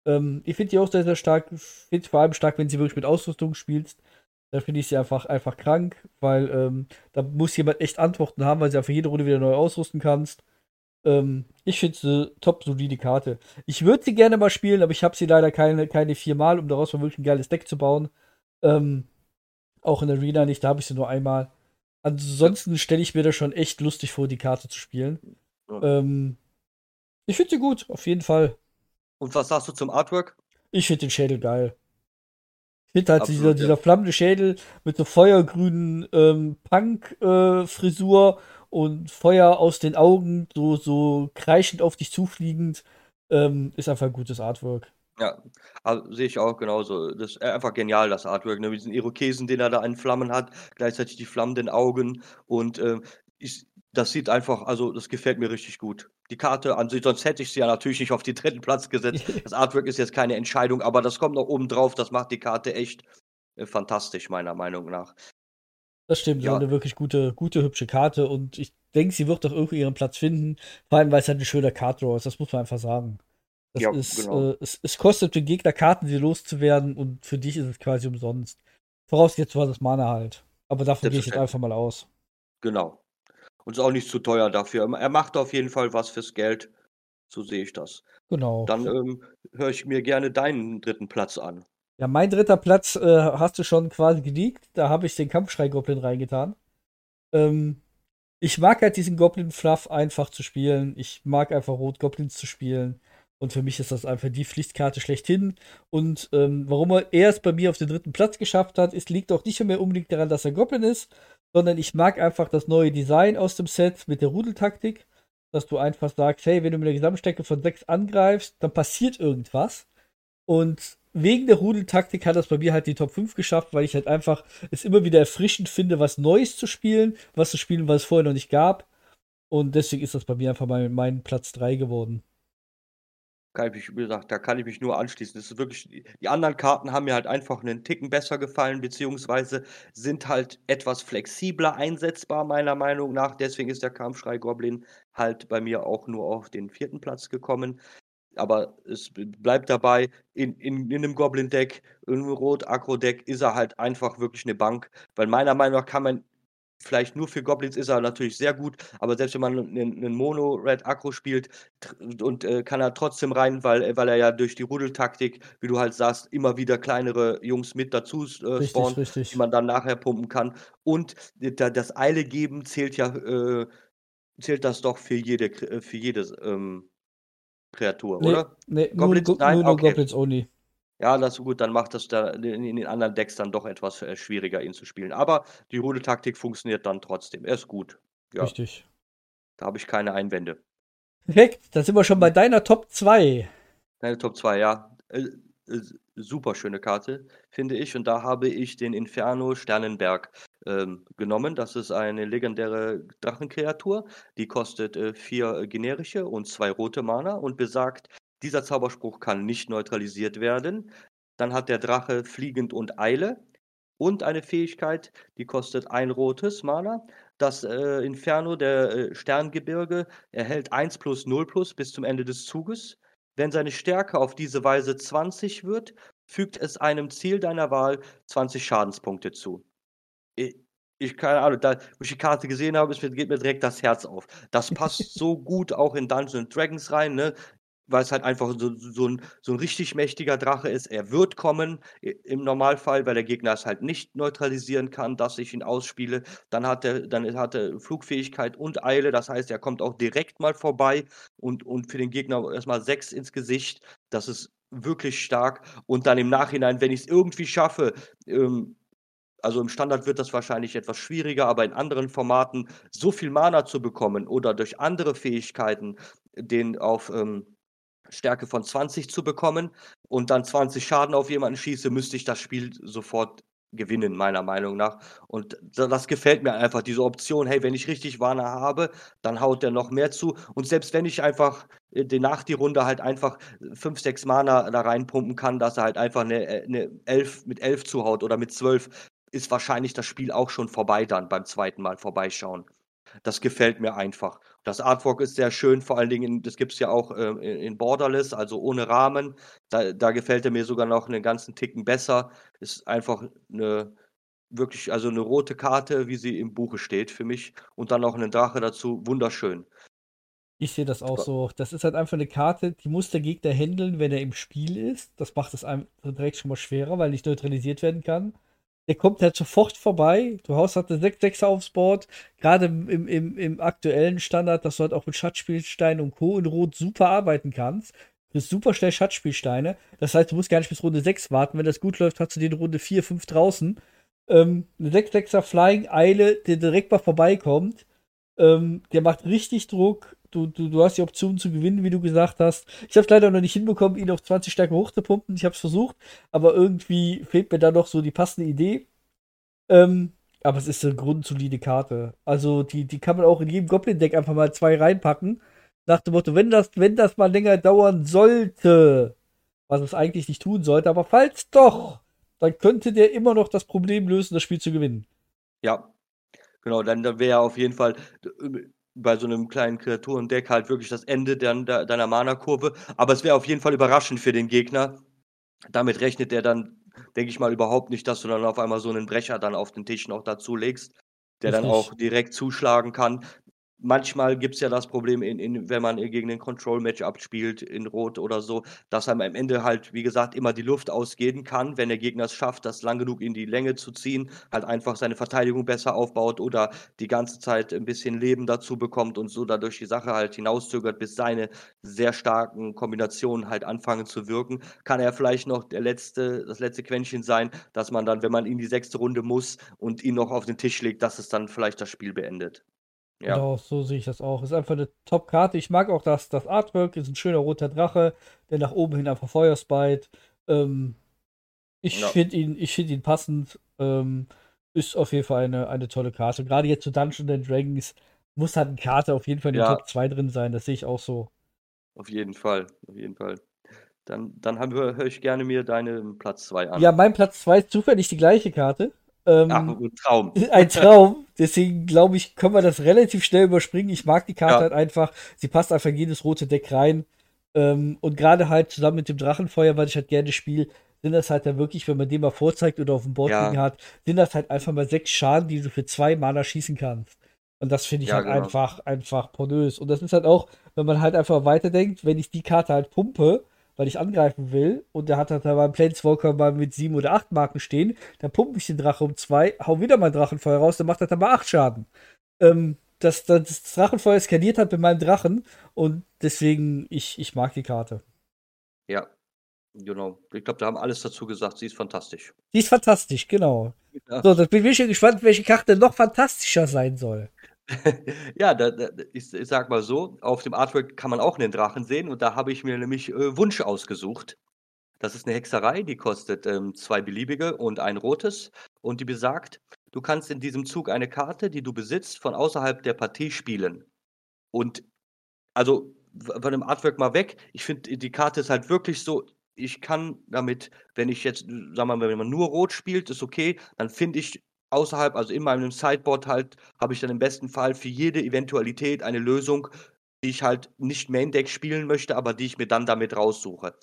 C: Ähm, ich finde die auch sehr, sehr stark. Ich finde vor allem stark, wenn sie wirklich mit Ausrüstung spielst. Da finde ich sie einfach, einfach krank, weil ähm, da muss jemand echt Antworten haben, weil sie einfach jede Runde wieder neu ausrüsten kannst. Ähm, ich finde sie top solide Karte. Ich würde sie gerne mal spielen, aber ich habe sie leider keine, keine viermal, um daraus mal wirklich ein geiles Deck zu bauen. Ähm, auch in der Arena nicht, da habe ich sie nur einmal. Ansonsten stelle ich mir das schon echt lustig vor, die Karte zu spielen. Ja. Ähm, ich finde sie gut, auf jeden Fall.
B: Und was sagst du zum Artwork?
C: Ich finde den Schädel geil. Finde halt Absolut, dieser, ja. dieser flammende Schädel mit so feuergrünen ähm, Punk-Frisur äh, und Feuer aus den Augen, so, so kreischend auf dich zufliegend, ähm, ist einfach ein gutes Artwork.
B: Ja, also, sehe ich auch genauso. Das ist einfach genial, das Artwork, ne? Mit diesen Irokesen, den er da in Flammen hat, gleichzeitig die flammenden Augen und, ähm, ich das sieht einfach also, das gefällt mir richtig gut. Die Karte an sich sonst hätte ich sie ja natürlich nicht auf den dritten Platz gesetzt. *laughs* Das Artwork ist jetzt keine Entscheidung, aber das kommt noch oben drauf. Das macht die Karte echt, äh, fantastisch meiner Meinung nach.
C: Das stimmt, ja. eine wirklich gute, gute, hübsche Karte und ich denke, sie wird doch irgendwie ihren Platz finden, vor allem weil es halt ein schöner Card Draw ist, das muss man einfach sagen. Das ja, ist, genau. äh, es, es, kostet den Gegner Karten, sie loszuwerden und für dich ist es quasi umsonst. Vorausgesetzt war das Mana halt. Aber davon gehe ich jetzt einfach mal aus.
B: Genau. Und ist auch nicht zu teuer dafür. Er macht auf jeden Fall was fürs Geld. So sehe ich das.
C: Genau.
B: Dann ähm, höre ich mir gerne deinen dritten Platz an.
C: Ja, mein dritter Platz äh, hast du schon quasi geleakt. Da habe ich den Kampfschrei-Goblin reingetan. Ähm, ich mag halt diesen Goblin-Fluff einfach zu spielen. Ich mag einfach Rot-Goblins zu spielen. Und für mich ist das einfach die Pflichtkarte schlechthin. Und ähm, warum er erst bei mir auf den dritten Platz geschafft hat, ist, liegt auch nicht mehr unbedingt daran, dass er Goblin ist, sondern ich mag einfach das neue Design aus dem Set mit der Rudeltaktik, dass du einfach sagst, hey, wenn du mit der Gesamtstärke von 6 angreifst, dann passiert irgendwas. Und wegen der Rudeltaktik hat das bei mir halt die Top 5 geschafft, weil ich halt einfach es immer wieder erfrischend finde, was Neues zu spielen, was zu spielen, was es vorher noch nicht gab. Und deswegen ist das bei mir einfach mein, mein Platz 3 geworden
B: kann ich mich, wie gesagt, da kann ich mich nur anschließen. Das ist wirklich, die anderen Karten haben mir halt einfach einen Ticken besser gefallen, beziehungsweise sind halt etwas flexibler einsetzbar, meiner Meinung nach. Deswegen ist der Kampfschrei Goblin halt bei mir auch nur auf den vierten Platz gekommen. Aber es bleibt dabei, in, in, in einem Goblin-Deck, in einem Rot-Agro-Deck ist er halt einfach wirklich eine Bank. Weil meiner Meinung nach kann man vielleicht nur für Goblins ist er natürlich sehr gut, aber selbst wenn man einen Mono-Red-Akro spielt und äh, kann er trotzdem rein, weil, äh, weil er ja durch die Rudeltaktik, wie du halt sagst, immer wieder kleinere Jungs mit dazu äh, spawnt, richtig, die man dann nachher pumpen kann. Und das Eile geben zählt ja, äh, zählt das doch für jede, äh, für jede ähm, Kreatur,
C: nee,
B: oder?
C: Nee, Goblins, nur, Nein? nur, nur okay. Goblins only.
B: Ja, das ist gut, dann macht das da in den anderen Decks dann doch etwas äh, schwieriger, ihn zu spielen. Aber die Rudeltaktik funktioniert dann trotzdem. Er ist gut.
C: Ja. Richtig.
B: Da habe ich keine Einwände.
C: Perfekt, da sind wir schon bei deiner Top 2.
B: Deine Top 2, ja. Äh, äh, super schöne Karte, finde ich. Und da habe ich den Inferno Sternenberg ähm, genommen. Das ist eine legendäre Drachenkreatur. Die kostet äh, vier äh, generische und zwei rote Mana und besagt, dieser Zauberspruch kann nicht neutralisiert werden. Dann hat der Drache Fliegend und Eile und eine Fähigkeit, die kostet ein rotes Mana. Das äh, Inferno der äh, Sterngebirge erhält 1 plus 0 plus bis zum Ende des Zuges. Wenn seine Stärke auf diese Weise 20 wird, fügt es einem Ziel deiner Wahl 20 Schadenspunkte zu. Ich, ich keine Ahnung, da, wo ich die Karte gesehen habe, geht mir direkt das Herz auf. Das passt *laughs* so gut auch in Dungeons Dragons rein, ne? Weil es halt einfach so, so, ein, so ein richtig mächtiger Drache ist. Er wird kommen im Normalfall, weil der Gegner es halt nicht neutralisieren kann, dass ich ihn ausspiele. Dann hat er, dann hat er Flugfähigkeit und Eile, das heißt, er kommt auch direkt mal vorbei und, und für den Gegner erstmal sechs ins Gesicht. Das ist wirklich stark. Und dann im Nachhinein, wenn ich es irgendwie schaffe, ähm, also im Standard wird das wahrscheinlich etwas schwieriger, aber in anderen Formaten so viel Mana zu bekommen oder durch andere Fähigkeiten den auf ähm, Stärke von 20 zu bekommen und dann 20 Schaden auf jemanden schieße, müsste ich das Spiel sofort gewinnen, meiner Meinung nach. Und das gefällt mir einfach, diese Option, hey, wenn ich richtig Warner habe, dann haut der noch mehr zu. Und selbst wenn ich einfach äh, nach die Runde halt einfach 5, 6 Mana da reinpumpen kann, dass er halt einfach eine, äh, eine 11 mit 11 zuhaut oder mit 12, ist wahrscheinlich das Spiel auch schon vorbei dann beim zweiten Mal vorbeischauen. Das gefällt mir einfach. Das Artwork ist sehr schön, vor allen Dingen, das gibt es ja auch äh, in Borderless, also ohne Rahmen. Da, da gefällt er mir sogar noch einen ganzen Ticken besser. Ist einfach eine, wirklich, also eine rote Karte, wie sie im Buche steht für mich. Und dann noch einen Drache dazu, wunderschön.
C: Ich sehe das auch so. Das ist halt einfach eine Karte, die muss der Gegner handeln, wenn er im Spiel ist. Das macht es einem direkt schon mal schwerer, weil nicht neutralisiert werden kann. Der kommt halt sofort vorbei. Du haust halt eine 6-6er aufs Board. Gerade im, im, im aktuellen Standard, dass du halt auch mit Schatzspielsteinen und Co. in Rot super arbeiten kannst. Du hast super schnell Schatzspielsteine. Das heißt, du musst gar nicht bis Runde 6 warten. Wenn das gut läuft, hast du den Runde 4, 5 draußen. Ähm, eine 6-6er Flying Eile, der direkt mal vorbeikommt. Ähm, der macht richtig Druck. Du, du, du hast die Option zu gewinnen, wie du gesagt hast. Ich habe es leider noch nicht hinbekommen, ihn auf 20 Stärke hochzupumpen. Ich habe es versucht, aber irgendwie fehlt mir da noch so die passende Idee. Ähm, aber es ist eine grundsolide Karte. Also die, die kann man auch in jedem Goblin-Deck einfach mal zwei reinpacken. Nach dem Motto, wenn das, wenn das mal länger dauern sollte, was es eigentlich nicht tun sollte, aber falls doch, dann könnte der immer noch das Problem lösen, das Spiel zu gewinnen.
B: Ja, genau, dann, dann wäre auf jeden Fall bei so einem kleinen Kreaturendeck halt wirklich das Ende der, deiner Mana-Kurve. Aber es wäre auf jeden Fall überraschend für den Gegner. Damit rechnet er dann, denke ich mal, überhaupt nicht, dass du dann auf einmal so einen Brecher dann auf den Tisch noch dazu legst, der dann auch direkt zuschlagen kann manchmal gibt es ja das Problem, in, in, wenn man gegen den Control-Match abspielt in Rot oder so, dass einem am Ende halt, wie gesagt, immer die Luft ausgehen kann, wenn der Gegner es schafft, das lang genug in die Länge zu ziehen, halt einfach seine Verteidigung besser aufbaut oder die ganze Zeit ein bisschen Leben dazu bekommt und so dadurch die Sache halt hinauszögert, bis seine sehr starken Kombinationen halt anfangen zu wirken, kann er vielleicht noch der letzte, das letzte Quäntchen sein, dass man dann, wenn man in die sechste Runde muss und ihn noch auf den Tisch legt, dass es dann vielleicht das Spiel beendet.
C: Ja. Genau, so sehe ich das auch. Ist einfach eine Top-Karte. Ich mag auch das, das Artwork, ist ein schöner roter Drache, der nach oben hin einfach Feuer speit. Ähm, ich ja. finde ihn, find ihn passend. Ähm, ist auf jeden Fall eine, eine tolle Karte. Gerade jetzt zu Dungeons Dragons muss halt eine Karte auf jeden Fall in den ja. Top 2 drin sein. Das sehe ich auch so.
B: Auf jeden Fall, auf jeden Fall. Dann, dann höre ich gerne mir deinen Platz 2 an.
C: Ja, mein Platz 2 ist zufällig die gleiche Karte.
B: Ähm, Ach, ein Traum. *laughs*
C: Ein Traum. Deswegen glaube ich, können wir das relativ schnell überspringen. Ich mag die Karte ja. halt einfach. Sie passt einfach in jedes rote Deck rein. Ähm, und gerade halt zusammen mit dem Drachenfeuer, weil ich halt gerne spiele, sind das halt dann wirklich, wenn man den mal vorzeigt oder auf dem Board ja. liegen hat, sind das halt einfach mal sechs Schaden, die du für zwei Mana schießen kannst. Und das finde ich ja, halt genau. einfach, einfach pornös. Und das ist halt auch, wenn man halt einfach weiterdenkt, wenn ich die Karte halt pumpe, weil ich angreifen will und der hat halt da beim Planeswalker mal mit sieben oder acht Marken stehen, dann pumpe ich den Drache um zwei, hau wieder mein Drachenfeuer raus, dann macht er dann mal acht Schaden. Ähm, das, das, das Drachenfeuer skaliert halt mit meinem Drachen und deswegen, ich, ich mag die Karte.
B: Ja, genau. Ich glaube, da haben alles dazu gesagt. Sie ist fantastisch.
C: Sie ist fantastisch, genau. Ja. So, dann bin ich schon gespannt, welche Karte noch fantastischer sein soll. *laughs*
B: Ja, da da ich ich sage mal so, auf dem Artwork kann man auch einen Drachen sehen und da habe ich mir nämlich, äh, Wunsch ausgesucht. Das ist eine Hexerei, die kostet, ähm, 2 beliebige und ein rotes und die besagt: Du kannst in diesem Zug eine Karte, die du besitzt, von außerhalb der Partie spielen. Und also, von dem Artwork mal weg, ich finde, die Karte ist halt wirklich so ich kann damit, wenn ich jetzt, sagen wir mal, wenn man nur rot spielt, ist okay, dann finde ich außerhalb, also in meinem Sideboard halt, habe ich dann im besten Fall für jede Eventualität eine Lösung, die ich halt nicht Main Deck spielen möchte, aber die ich mir dann damit raussuche.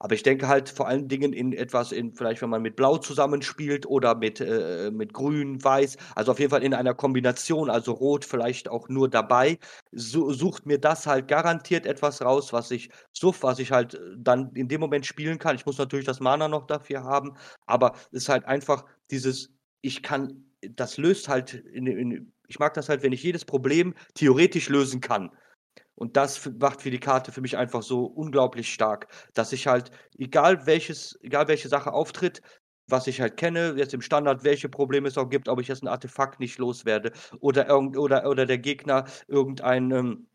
B: Aber ich denke halt vor allen Dingen in etwas, in vielleicht wenn man mit Blau zusammenspielt oder mit, äh, mit Grün, Weiß, also auf jeden Fall in einer Kombination, also Rot vielleicht auch nur dabei, so, sucht mir das halt garantiert etwas raus, was ich so, was ich halt dann in dem Moment spielen kann. Ich muss natürlich das Mana noch dafür haben, aber es ist halt einfach dieses ich kann, das löst halt, in, in, ich mag das halt, wenn ich jedes Problem theoretisch lösen kann. Und das macht für die Karte für mich einfach so unglaublich stark, dass ich halt, egal welches, egal welche Sache auftritt, was ich halt kenne, jetzt im Standard, welche Probleme es auch gibt, ob ich jetzt ein Artefakt nicht loswerde oder, irgend, oder, oder der Gegner irgendein, ähm,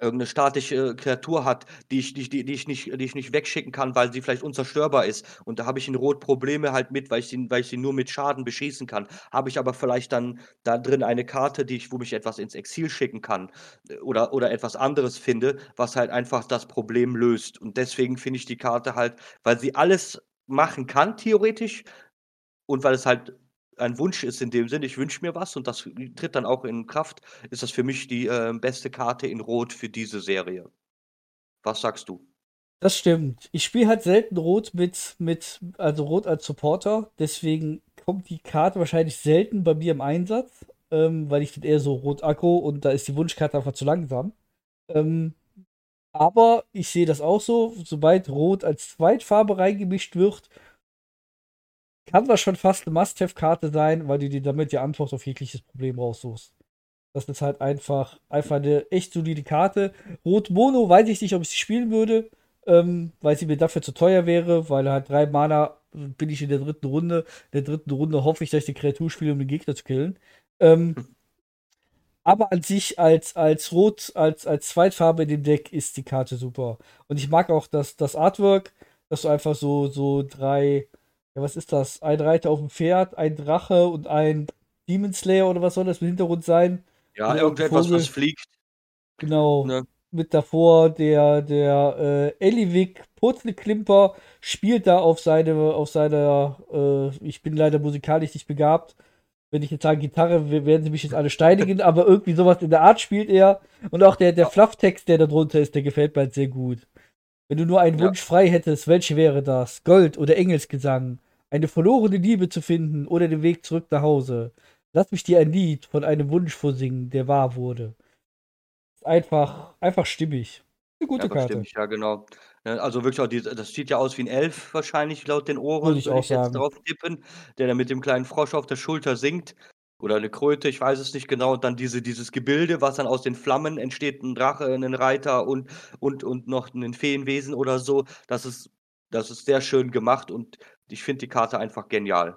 B: irgendeine statische Kreatur hat, die ich, die, die, ich nicht, die ich nicht wegschicken kann, weil sie vielleicht unzerstörbar ist. Und da habe ich in Rot Probleme halt mit, weil ich sie, weil ich sie nur mit Schaden beschießen kann. Habe ich aber vielleicht dann da drin eine Karte, die ich, wo mich etwas ins Exil schicken kann äh, oder, oder etwas anderes finde, was halt einfach das Problem löst. Und deswegen finde ich die Karte halt, weil sie alles machen kann, theoretisch, und weil es halt ein Wunsch ist in dem Sinne, ich wünsche mir was und das tritt dann auch in Kraft, ist das für mich die äh, beste Karte in Rot für diese Serie. Was sagst du?
C: Das stimmt. Ich spiele halt selten Rot mit, mit, also Rot als Supporter, deswegen kommt die Karte wahrscheinlich selten bei mir im Einsatz, ähm, weil ich bin eher so rot-aggro und da ist die Wunschkarte einfach zu langsam. Ähm, aber ich sehe das auch so, sobald Rot als Zweitfarbe reingemischt wird, kann das schon fast eine Must-Have-Karte sein, weil du dir damit die Antwort auf jegliches Problem raussuchst. Das ist halt einfach, einfach eine echt solide Karte. Rot Mono weiß ich nicht, ob ich sie spielen würde, ähm, weil sie mir dafür zu teuer wäre, weil halt drei Mana bin ich in der dritten Runde. In der dritten Runde hoffe ich, dass ich die Kreatur spiele, um den Gegner zu killen. Ähm, aber an sich als, als Rot, als, als Zweitfarbe in dem Deck ist die Karte super. Und ich mag auch das, das Artwork, dass du einfach so, so drei, ja, was ist das? Ein Reiter auf dem Pferd, ein Drache und ein Demon Slayer oder was soll das im Hintergrund sein?
B: Ja, irgendetwas, was fliegt.
C: Genau. Ne? Mit davor der, der äh, Eliwick Purzelklimper spielt da auf seine, auf seiner, äh, ich bin leider musikalisch nicht begabt. Wenn ich jetzt sage Gitarre, werden sie mich jetzt alle steinigen, aber irgendwie sowas in der Art spielt er. Und auch der, der Flufftext, der da drunter ist, der gefällt mir halt sehr gut. Wenn du nur einen ja. Wunsch frei hättest, welche wäre das? Gold oder Engelsgesang? Eine verlorene Liebe zu finden oder den Weg zurück nach Hause? Lass mich dir ein Lied von einem Wunsch vorsingen, der wahr wurde. Einfach, einfach stimmig.
B: Eine gute Karte. Stimmig, ja, genau. Also wirklich auch, die, das sieht ja aus wie ein Elf wahrscheinlich laut den Ohren,
C: würde ich, auch
B: ich jetzt drauf tippen, der da mit dem kleinen Frosch auf der Schulter singt. Oder eine Kröte, ich weiß es nicht genau. Und dann diese, dieses Gebilde, was dann aus den Flammen entsteht, ein Drache, ein Reiter und, und, und noch ein Feenwesen oder so. Das ist, das ist sehr schön gemacht und ich finde die Karte einfach genial.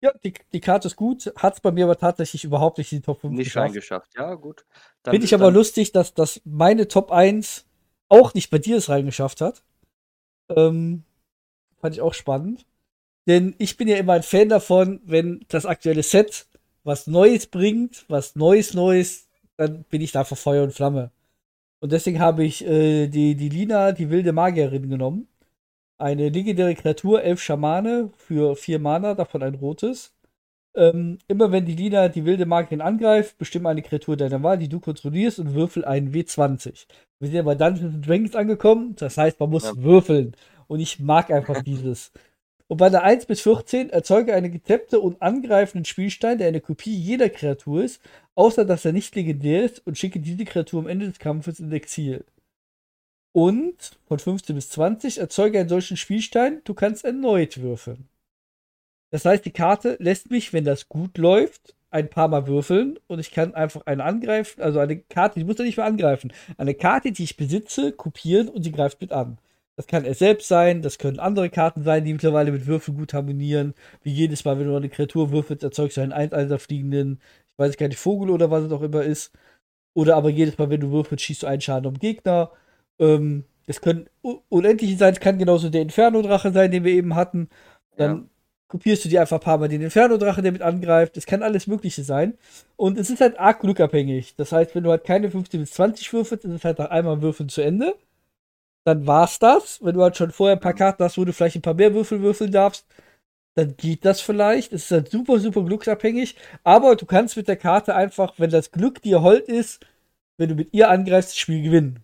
C: Ja, die, die Karte ist gut, hat es bei mir aber tatsächlich überhaupt nicht in die Top 5
B: nicht geschafft. reingeschafft, ja, gut.
C: Finde ich aber lustig, dass, dass meine Top 1 auch nicht bei dir es reingeschafft hat. Ähm, fand ich auch spannend. Denn ich bin ja immer ein Fan davon, wenn das aktuelle Set was Neues bringt, was Neues, Neues, dann bin ich da für Feuer und Flamme. Und deswegen habe ich äh, die, die Lina, die wilde Magierin, genommen. Eine legendäre Kreatur, elf Schamane für vier Mana, davon ein rotes. Ähm, immer wenn die Lina die wilde Magierin angreift, bestimme eine Kreatur deiner Wahl, die du kontrollierst und würfel einen W20. Wir sind ja bei Dungeons Dragons angekommen, das heißt, man muss ja. würfeln. Und ich mag einfach dieses. Und bei der 1 bis 14 erzeuge einen getappte und angreifenden Spielstein, der eine Kopie jeder Kreatur ist, außer dass er nicht legendär ist, und schicke diese Kreatur am Ende des Kampfes ins Exil. Und von 15 bis 20 erzeuge einen solchen Spielstein, du kannst erneut würfeln. Das heißt, die Karte lässt mich, wenn das gut läuft, ein paar Mal würfeln und ich kann einfach eine angreifen, also eine Karte, ich muss da nicht mehr angreifen, eine Karte, die ich besitze, kopieren und sie greift mit an. Das kann er selbst sein, das können andere Karten sein, die mittlerweile mit Würfeln gut harmonieren. Wie jedes Mal, wenn du eine Kreatur würfelst, erzeugst du einen 1 fliegenden, ich weiß gar nicht, Vogel oder was es auch immer ist. Oder aber jedes Mal, wenn du würfelst, schießt du einen Schaden um Gegner. Ähm, es können unendliche sein, es kann genauso der Inferno-Drache sein, den wir eben hatten. Dann ja. kopierst du dir einfach ein paar Mal den Inferno-Drache, der mit angreift. Es kann alles Mögliche sein. Und es ist halt arg glückabhängig. Das heißt, wenn du halt keine 15 bis 20 würfelst, ist es halt nach einmal Würfeln zu Ende. Dann war's das. Wenn du halt schon vorher ein paar Karten hast, wo du vielleicht ein paar mehr Würfel würfeln darfst, dann geht das vielleicht. Es ist halt super, super glücksabhängig. Aber du kannst mit der Karte einfach, wenn das Glück dir hold ist, wenn du mit ihr angreifst, das Spiel gewinnen.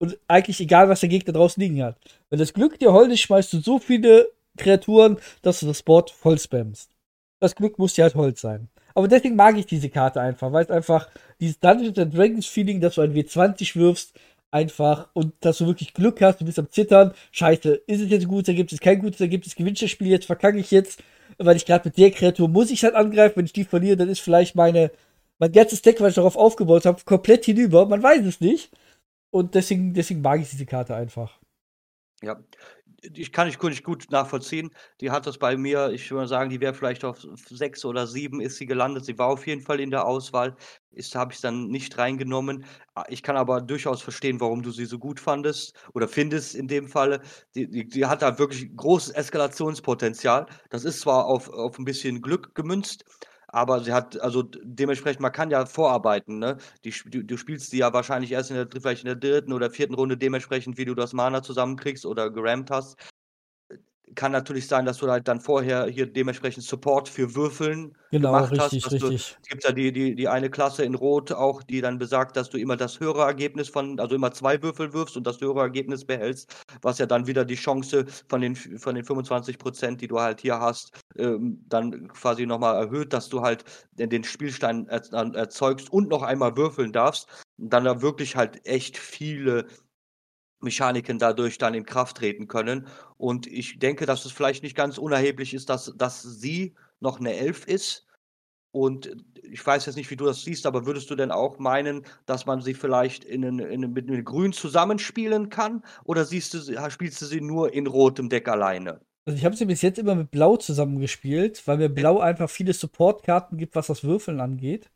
C: Und eigentlich egal, was der Gegner draußen liegen hat. Wenn das Glück dir hold ist, schmeißt du so viele Kreaturen, dass du das Board voll spammst. Das Glück muss dir halt Holz sein. Aber deswegen mag ich diese Karte einfach, weil es einfach dieses Dungeons and Dragons Feeling, dass du ein W20 wirfst, einfach und dass du wirklich Glück hast, du bist am Zittern. Scheiße, ist es jetzt ein gutes Ergebnis, kein gutes Ergebnis, gewinnt das Spiel jetzt, verkacke ich jetzt, weil ich gerade mit der Kreatur muss ich halt angreifen. Wenn ich die verliere, dann ist vielleicht meine, mein ganzes Deck, was ich darauf aufgebaut habe, komplett hinüber. Man weiß es nicht. Und deswegen, deswegen mag ich diese Karte einfach.
B: Ja, ich kann ich nicht gut nachvollziehen. Die hat das bei mir, ich würde sagen, die wäre vielleicht auf sechs oder sieben ist sie gelandet. Sie war auf jeden Fall in der Auswahl. Ist habe ich dann nicht reingenommen. Ah, ich kann aber durchaus verstehen, warum du sie so gut fandest oder findest in dem Falle. Die, die, die hat da wirklich großes Eskalationspotenzial. Das ist zwar auf, auf ein bisschen Glück gemünzt, aber sie hat, also dementsprechend, man kann ja vorarbeiten, ne? Die, du, du spielst die ja wahrscheinlich erst in der, vielleicht in der dritten oder vierten Runde, dementsprechend, wie du das Mana zusammenkriegst oder gerammt hast. Kann natürlich sein, dass du halt dann vorher hier dementsprechend Support für Würfeln
C: Genau,
B: gemacht
C: richtig,
B: hast, du
C: richtig.
B: es gibt ja die die die eine Klasse in Rot auch, die dann besagt, dass du immer das höhere Ergebnis von also immer 2 Würfel wirfst und das höhere Ergebnis behältst, was ja dann wieder die Chance von den von den 25% die du halt hier hast, ähm, dann quasi noch mal erhöht, dass du halt den Spielstein erz erzeugst und noch einmal würfeln darfst und dann da wirklich halt echt viele Mechaniken dadurch dann in Kraft treten können. Und ich denke, dass es vielleicht nicht ganz unerheblich ist, dass dass sie noch 'ne Elf ist. Und ich weiß jetzt nicht, wie du das siehst, aber würdest du denn auch meinen, dass man sie vielleicht in in 'nem mit 'nem Grün zusammenspielen kann? Oder siehst du spielst du sie nur in rotem Deck alleine?
C: Also, ich habe sie bis jetzt immer mit Blau zusammengespielt, weil mir Blau einfach viele Supportkarten gibt, was das Würfeln angeht.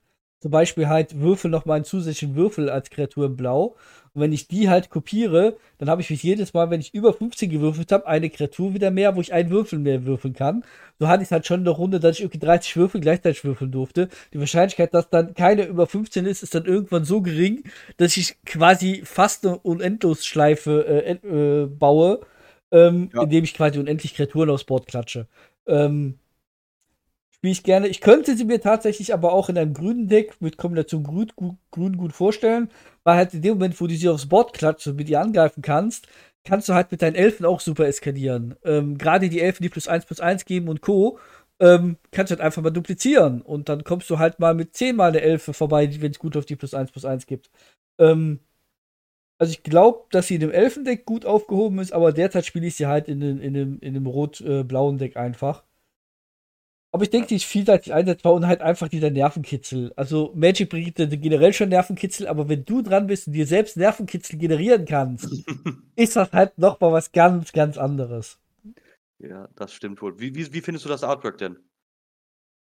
C: Zum Beispiel halt würfel noch mal 'n zusätzlichen Würfel als Kreatur in Blau. Und wenn ich die halt kopiere, dann habe ich mich jedes Mal, wenn ich über 15 gewürfelt habe, eine Kreatur wieder mehr, wo ich einen Würfel mehr würfeln kann. So hatte ich's halt schon in der Runde, dass ich irgendwie 30 Würfel gleichzeitig würfeln durfte. Die Wahrscheinlichkeit, dass dann keine über 15 ist, ist dann irgendwann so gering, dass ich quasi fast 'ne Unendlosschleife, äh, äh, baue, ähm,
B: Ja.
C: indem ich quasi unendlich Kreaturen aufs Board klatsche. Ähm spiele ich gerne. Ich könnte sie mir tatsächlich aber auch in einem grünen Deck mit Kombination Grün Grün gut vorstellen, weil halt in dem Moment, wo du sie aufs Board klatscht und mit ihr angreifen kannst, kannst du halt mit deinen Elfen auch super eskalieren. Ähm, grade die Elfen, die +1/+1 geben und Co., ähm, kannst du halt einfach mal duplizieren und dann kommst du halt mal mit 10 mal 'ne Elfe vorbei, die wenn's gut auf die +1/+1 gibt. Ähm, also, ich glaube, dass sie in dem Elfendeck gut aufgehoben ist, aber derzeit spiele ich sie halt in 'nem in 'nem in 'nem rot äh, Deck einfach. Aber ich denke, die ist vielseitig einsetzbar und halt einfach dieser Nervenkitzel. Also, Magic bringt generell schon Nervenkitzel, aber wenn du dran bist und dir selbst Nervenkitzel generieren kannst, *laughs* ist das halt noch mal was ganz, ganz anderes.
B: Ja, das stimmt wohl. Wie wie wie findest du das Artwork denn?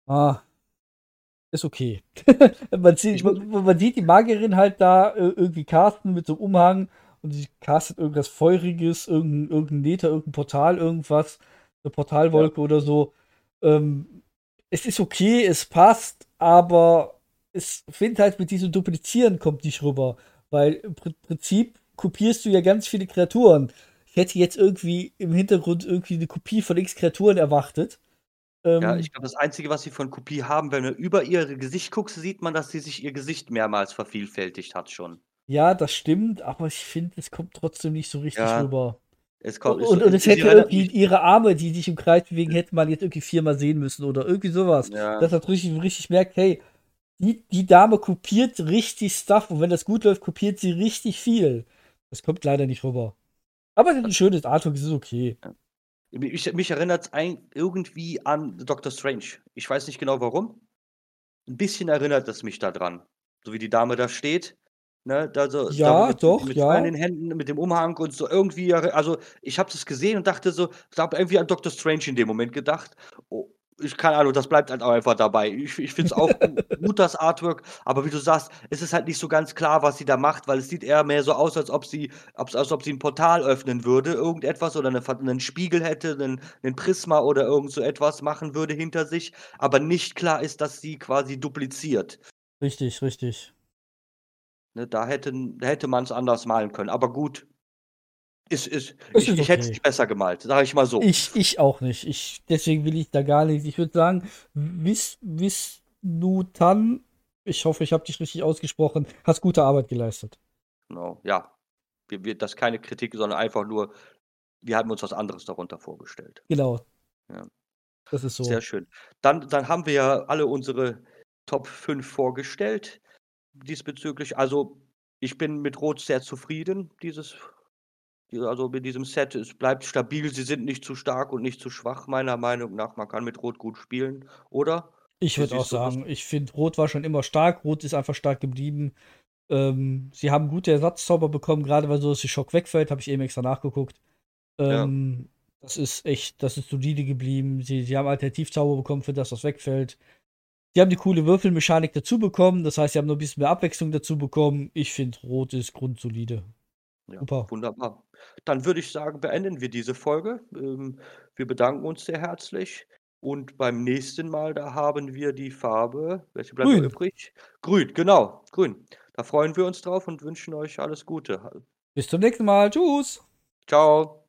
C: Ah. Ist okay. *laughs* Man sieht man man sieht die Magierin halt da, äh, irgendwie casten mit so 'nem Umhang und sie castet irgendwas Feuriges, irgend 'n irgend 'n Nether, irgend 'n Portal, irgendwas, 'ne Portalwolke
B: Ja.
C: oder so. Ähm, es ist okay, es passt, aber es finde halt mit diesem Duplizieren kommt nicht rüber, weil im Prin Prinzip kopierst du ja ganz viele Kreaturen. Ich hätte jetzt irgendwie im Hintergrund irgendwie 'ne Kopie von X Kreaturen erwartet.
B: Ja,
C: Ähm
B: ich glaube, das Einzige, was sie von Kopie haben, wenn du über ihr Gesicht guckst, sieht man, dass sie sich ihr Gesicht mehrmals vervielfältigt hat schon.
C: Ja, das stimmt, aber ich finde, es kommt trotzdem nicht so richtig
B: Ja.
C: rüber.
B: Es kommt es
C: und und es hätte
B: erinnert
C: irgendwie ihre Arme, die sich im Kreis bewegen, hätte man jetzt irgendwie viermal sehen müssen oder irgendwie so was.
B: Ja.
C: Dass man richtig richtig merkt: „Hey, die die Dame kopiert richtig Stuff und wenn das gut läuft, kopiert sie richtig viel.“ Das kommt leider nicht rüber. Aber es ist 'n schönes Artwork, es ist okay.
B: Ja. Mich mich erinnert's ein irgendwie an Doctor Strange. Ich weiß nicht genau warum. 'N bisschen erinnert es mich da dran. So wie die Dame da steht, ne? Da so da
C: Ja,
B: mit
C: doch,
B: mit 2 in
C: ja.
B: den Händen, mit dem Umhang und so irgendwie also, ich habe das gesehen und dachte so ich habe irgendwie an Doctor Strange in dem Moment gedacht. Oh, ich keine Ahnung, das bleibt halt auch einfach dabei. Ich ich finde es auch gu *laughs* gut, das Artwork, aber wie du sagst, es ist halt nicht so ganz klar, was sie da macht, weil es sieht eher mehr so aus, als ob sie als als ob sie 'n Portal öffnen würde, irgendetwas oder 'ne Ver 'nen Spiegel hätte, 'nen 'nen Prisma oder irgend so etwas machen würde hinter sich, aber nicht klar ist, dass sie quasi dupliziert.
C: Richtig, richtig.
B: Ne, da hätten da hätte man's anders malen können. Aber gut. Es ist
C: Es
B: ich
C: ist
B: ich hätte es
C: okay.
B: nicht besser gemalt, sage ich mal so.
C: Ich ich auch nicht. Ich deswegen will ich da gar nicht ich würde sagen, Vis Visnutan, ich hoffe, ich habe dich richtig ausgesprochen, hast gute Arbeit geleistet.
B: Genau, ja. Wir wir das ist keine Kritik, sondern einfach nur, wir haben uns was anderes darunter vorgestellt.
C: Genau.
B: Ja.
C: Das ist so.
B: Sehr schön. Dann dann haben wir ja alle unsere Top 5 vorgestellt diesbezüglich. Also, ich bin mit Rot sehr zufrieden, dieses ja, also, mit diesem Set. Es bleibt stabil. Sie sind nicht zu stark und nicht zu schwach, meiner Meinung nach. Man kann mit Rot gut spielen, oder?
C: Ich würde auch sagen, ich finde, Rot war schon immer stark. Rot ist einfach stark geblieben. Ähm, sie haben gute Ersatzzauber bekommen, grade weil so dass der Schock wegfällt, habe ich eben extra nachgeguckt.
B: Ja.
C: Ähm, das ist echt das ist solide geblieben. Sie sie haben Alternativzauber bekommen für das, was wegfällt. Sie haben die coole Würfelmechanik dazu bekommen. Das heißt, sie haben noch 'n bisschen mehr Abwechslung dazu bekommen. Ich finde, Rot ist grundsolide.
B: Ja,
C: Super.
B: wunderbar. Dann würde ich sagen, beenden wir diese Folge. Ähm, wir bedanken uns sehr herzlich und beim nächsten Mal, da haben wir die Farbe welche bleibt
C: Grün.
B: übrig? Grün, genau, grün. Da freuen wir uns drauf und wünschen euch alles Gute.
C: Bis zum nächsten Mal. Tschüss.
B: Tschau.